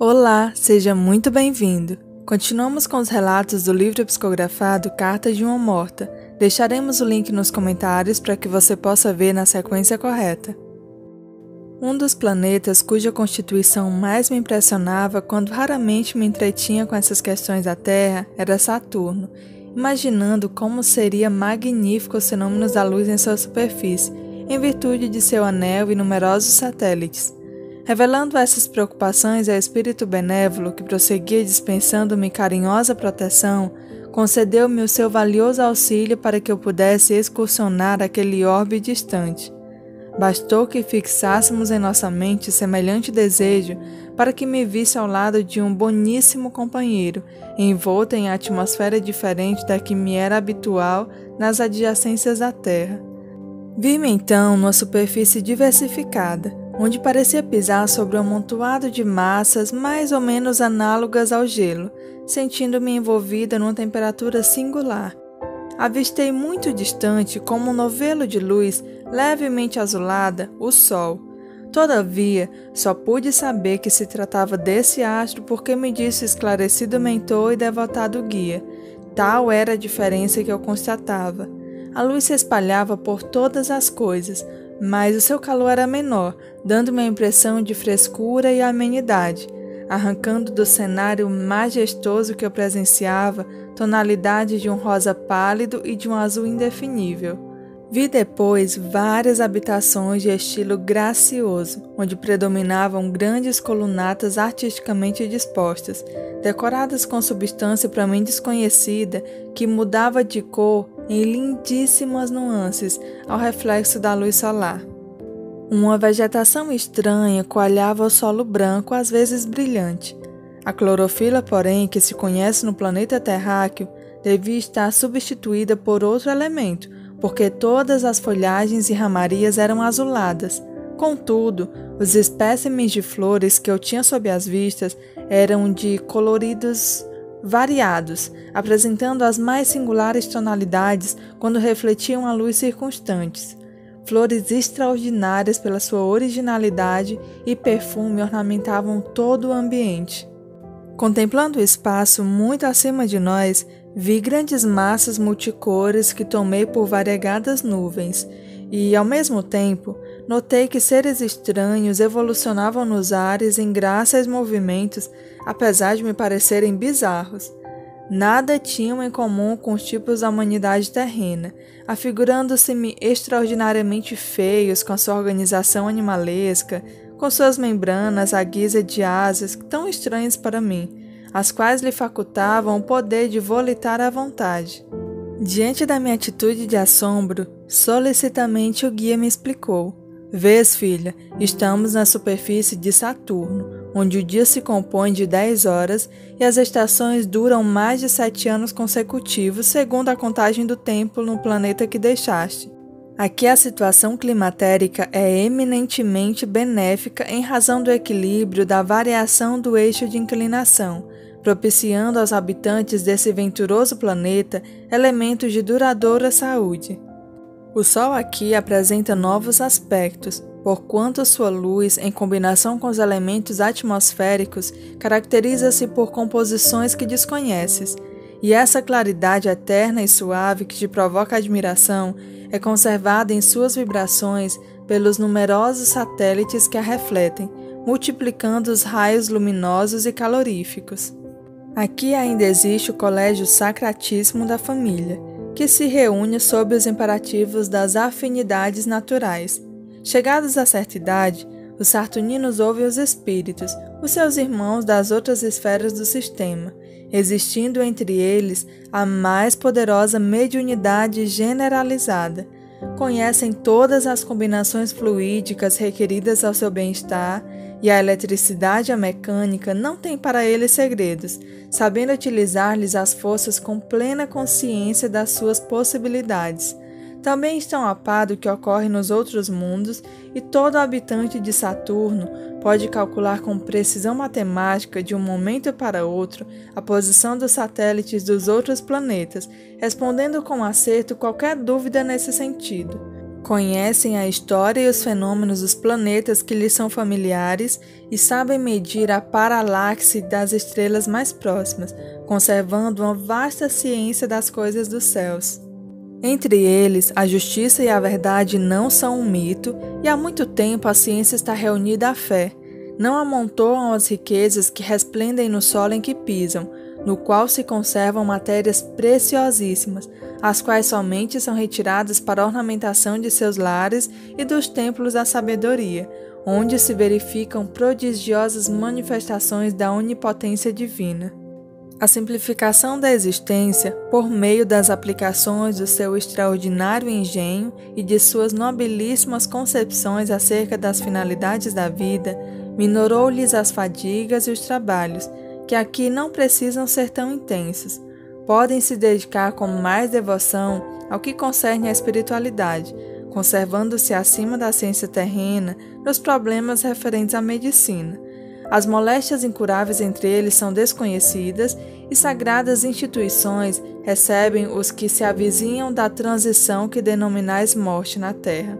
Olá, seja muito bem-vindo. Continuamos com os relatos do livro psicografado Cartas de uma Morta. Deixaremos o link nos comentários para que você possa ver na sequência correta. Um dos planetas cuja constituição mais me impressionava quando raramente me entretinha com essas questões da Terra era Saturno, imaginando como seria magnífico os fenômenos da luz em sua superfície, em virtude de seu anel e numerosos satélites. Revelando essas preocupações ao espírito benévolo que prosseguia dispensando-me carinhosa proteção, concedeu-me o seu valioso auxílio para que eu pudesse excursionar aquele orbe distante. Bastou que fixássemos em nossa mente semelhante desejo para que me visse ao lado de um boníssimo companheiro, envolto em atmosfera diferente da que me era habitual nas adjacências da Terra. Vi-me então numa superfície diversificada, onde parecia pisar sobre um amontoado de massas mais ou menos análogas ao gelo, sentindo-me envolvida numa temperatura singular. Avistei muito distante, como um novelo de luz levemente azulada, o Sol. Todavia, só pude saber que se tratava desse astro porque me disse esclarecido mentor e devotado guia. Tal era a diferença que eu constatava. A luz se espalhava por todas as coisas, mas o seu calor era menor, dando-me a impressão de frescura e amenidade, arrancando do cenário majestoso que eu presenciava tonalidade de um rosa pálido e de um azul indefinível. Vi depois várias habitações de estilo gracioso, onde predominavam grandes colunatas artisticamente dispostas, decoradas com substância para mim desconhecida que mudava de cor em lindíssimas nuances ao reflexo da luz solar. Uma vegetação estranha coalhava o solo branco, às vezes brilhante. A clorofila, porém, que se conhece no planeta terráqueo, devia estar substituída por outro elemento, porque todas as folhagens e ramarias eram azuladas. Contudo, os espécimes de flores que eu tinha sob as vistas eram de coloridos variados, apresentando as mais singulares tonalidades quando refletiam a luz circunstantes. Flores extraordinárias pela sua originalidade e perfume ornamentavam todo o ambiente. Contemplando o espaço muito acima de nós, vi grandes massas multicores que tomei por variegadas nuvens, e, ao mesmo tempo, notei que seres estranhos evolucionavam nos ares em graças movimentos, apesar de me parecerem bizarros. Nada tinham em comum com os tipos da humanidade terrena, afigurando-se-me extraordinariamente feios com sua organização animalesca, com suas membranas à guisa de asas tão estranhas para mim, as quais lhe facultavam o poder de volitar à vontade. Diante da minha atitude de assombro, solicitamente o guia me explicou. Vês, filha, estamos na superfície de Saturno, onde o dia se compõe de 10 horas e as estações duram mais de sete anos consecutivos, segundo a contagem do tempo no planeta que deixaste. Aqui a situação climatérica é eminentemente benéfica em razão do equilíbrio da variação do eixo de inclinação, propiciando aos habitantes desse venturoso planeta elementos de duradoura saúde. O Sol aqui apresenta novos aspectos, porquanto sua luz, em combinação com os elementos atmosféricos, caracteriza-se por composições que desconheces, e essa claridade eterna e suave que te provoca admiração é conservada em suas vibrações pelos numerosos satélites que a refletem, multiplicando os raios luminosos e caloríficos. Aqui ainda existe o Colégio Sacratíssimo da Família que se reúne sob os imperativos das afinidades naturais. Chegados a certa idade, os sartuninos ouvem os espíritos, os seus irmãos das outras esferas do sistema, existindo entre eles a mais poderosa mediunidade generalizada. Conhecem todas as combinações fluídicas requeridas ao seu bem-estar e a eletricidade e a mecânica não têm para eles segredos, sabendo utilizar-lhes as forças com plena consciência das suas possibilidades. Também estão a par do que ocorre nos outros mundos e todo habitante de Saturno pode calcular com precisão matemática de um momento para outro a posição dos satélites dos outros planetas, respondendo com acerto qualquer dúvida nesse sentido. Conhecem a história e os fenômenos dos planetas que lhes são familiares e sabem medir a paralaxe das estrelas mais próximas, conservando uma vasta ciência das coisas dos céus. Entre eles, a justiça e a verdade não são um mito, e há muito tempo a ciência está reunida à fé. Não amontoam as riquezas que resplendem no solo em que pisam, no qual se conservam matérias preciosíssimas, as quais somente são retiradas para ornamentação de seus lares e dos templos da sabedoria, onde se verificam prodigiosas manifestações da onipotência divina. A simplificação da existência, por meio das aplicações do seu extraordinário engenho e de suas nobilíssimas concepções acerca das finalidades da vida, minorou-lhes as fadigas e os trabalhos, que aqui não precisam ser tão intensos. Podem se dedicar com mais devoção ao que concerne à espiritualidade, conservando-se acima da ciência terrena nos problemas referentes à medicina. As moléstias incuráveis entre eles são desconhecidas e sagradas instituições recebem os que se avizinham da transição que denominais morte na terra.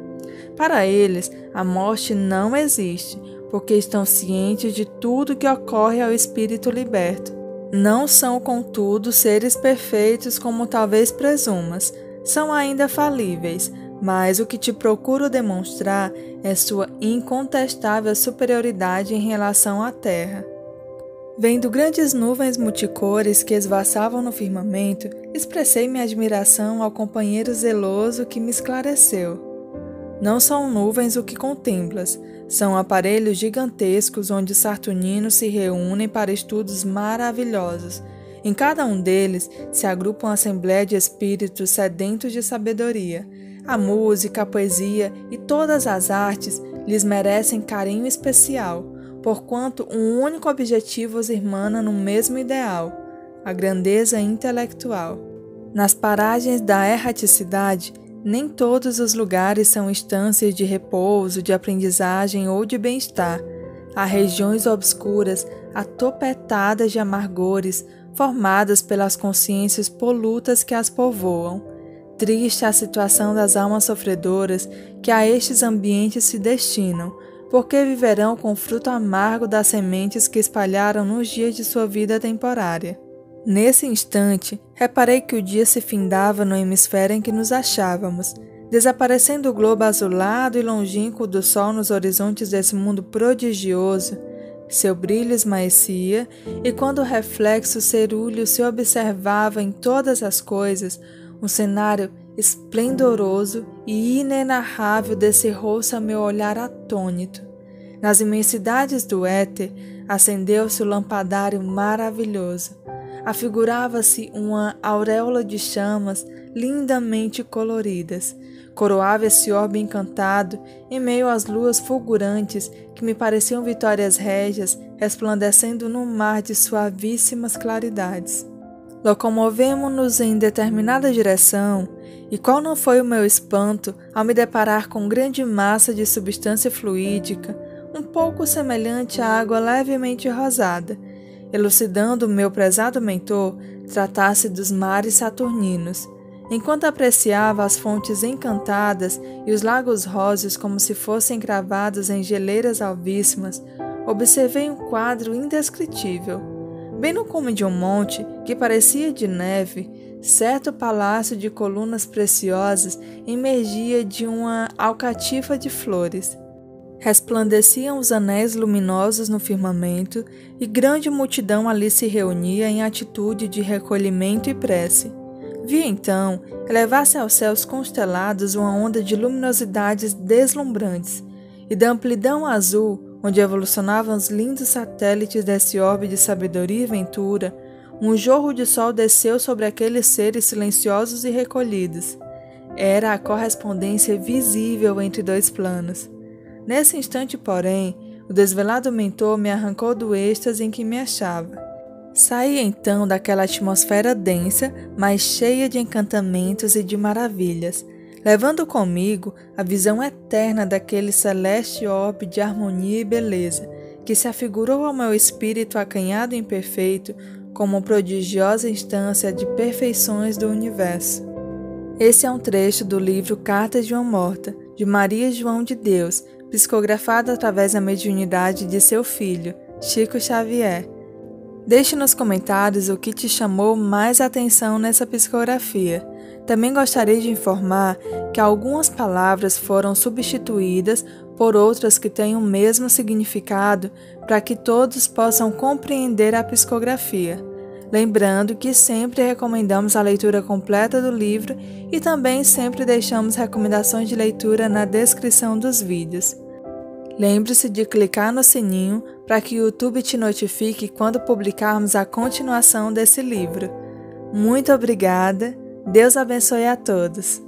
Para eles, a morte não existe, porque estão cientes de tudo que ocorre ao espírito liberto. Não são, contudo, seres perfeitos como talvez presumas, são ainda falíveis, mas o que te procuro demonstrar é sua incontestável superioridade em relação à Terra. Vendo grandes nuvens multicores que esvaçavam no firmamento, expressei minha admiração ao companheiro zeloso que me esclareceu. Não são nuvens o que contemplas, são aparelhos gigantescos onde sartuninos se reúnem para estudos maravilhosos. Em cada um deles se agrupa uma assembleia de espíritos sedentos de sabedoria. A música, a poesia e todas as artes lhes merecem carinho especial, porquanto um único objetivo os irmana no mesmo ideal, a grandeza intelectual. Nas paragens da erraticidade, nem todos os lugares são instâncias de repouso, de aprendizagem ou de bem-estar. Há regiões obscuras, atopetadas de amargores, formadas pelas consciências polutas que as povoam. Triste a situação das almas sofredoras que a estes ambientes se destinam, porque viverão com o fruto amargo das sementes que espalharam nos dias de sua vida temporária. Nesse instante, reparei que o dia se findava no hemisfério em que nos achávamos, desaparecendo o globo azulado e longínquo do sol nos horizontes desse mundo prodigioso. Seu brilho esmaecia, e quando o reflexo cerúleo se observava em todas as coisas, um cenário esplendoroso e inenarrável descerrou-se a meu olhar atônito. Nas imensidades do éter acendeu-se o lampadário maravilhoso afigurava-se uma auréola de chamas lindamente coloridas. Coroava esse orbe encantado em meio às luas fulgurantes que me pareciam vitórias régias resplandecendo no mar de suavíssimas claridades. Locomovemo-nos em determinada direção, e qual não foi o meu espanto ao me deparar com grande massa de substância fluídica, um pouco semelhante à água levemente rosada, elucidando meu prezado mentor, tratasse dos mares saturninos. Enquanto apreciava as fontes encantadas e os lagos róseos como se fossem cravados em geleiras alvíssimas, observei um quadro indescritível. Bem no cume de um monte, que parecia de neve, certo palácio de colunas preciosas emergia de uma alcatifa de flores. Resplandeciam os anéis luminosos no firmamento, e grande multidão ali se reunia em atitude de recolhimento e prece. Vi então elevar-se aos céus constelados uma onda de luminosidades deslumbrantes, e da amplidão azul, onde evolucionavam os lindos satélites desse orbe de sabedoria e ventura, um jorro de sol desceu sobre aqueles seres silenciosos e recolhidos. Era a correspondência visível entre dois planos. Nesse instante, porém, o desvelado mentor me arrancou do êxtase em que me achava. Saí então daquela atmosfera densa, mas cheia de encantamentos e de maravilhas, levando comigo a visão eterna daquele celeste orbe de harmonia e beleza, que se afigurou ao meu espírito acanhado e imperfeito como prodigiosa instância de perfeições do universo. Esse é um trecho do livro Cartas de uma Morta, de Maria João de Deus, psicografado através da mediunidade de seu filho, Chico Xavier. Deixe nos comentários o que te chamou mais atenção nessa psicografia. Também gostaria de informar que algumas palavras foram substituídas por outras que têm o mesmo significado para que todos possam compreender a psicografia. Lembrando que sempre recomendamos a leitura completa do livro e também sempre deixamos recomendações de leitura na descrição dos vídeos. Lembre-se de clicar no sininho para que o YouTube te notifique quando publicarmos a continuação desse livro. Muito obrigada! Deus abençoe a todos!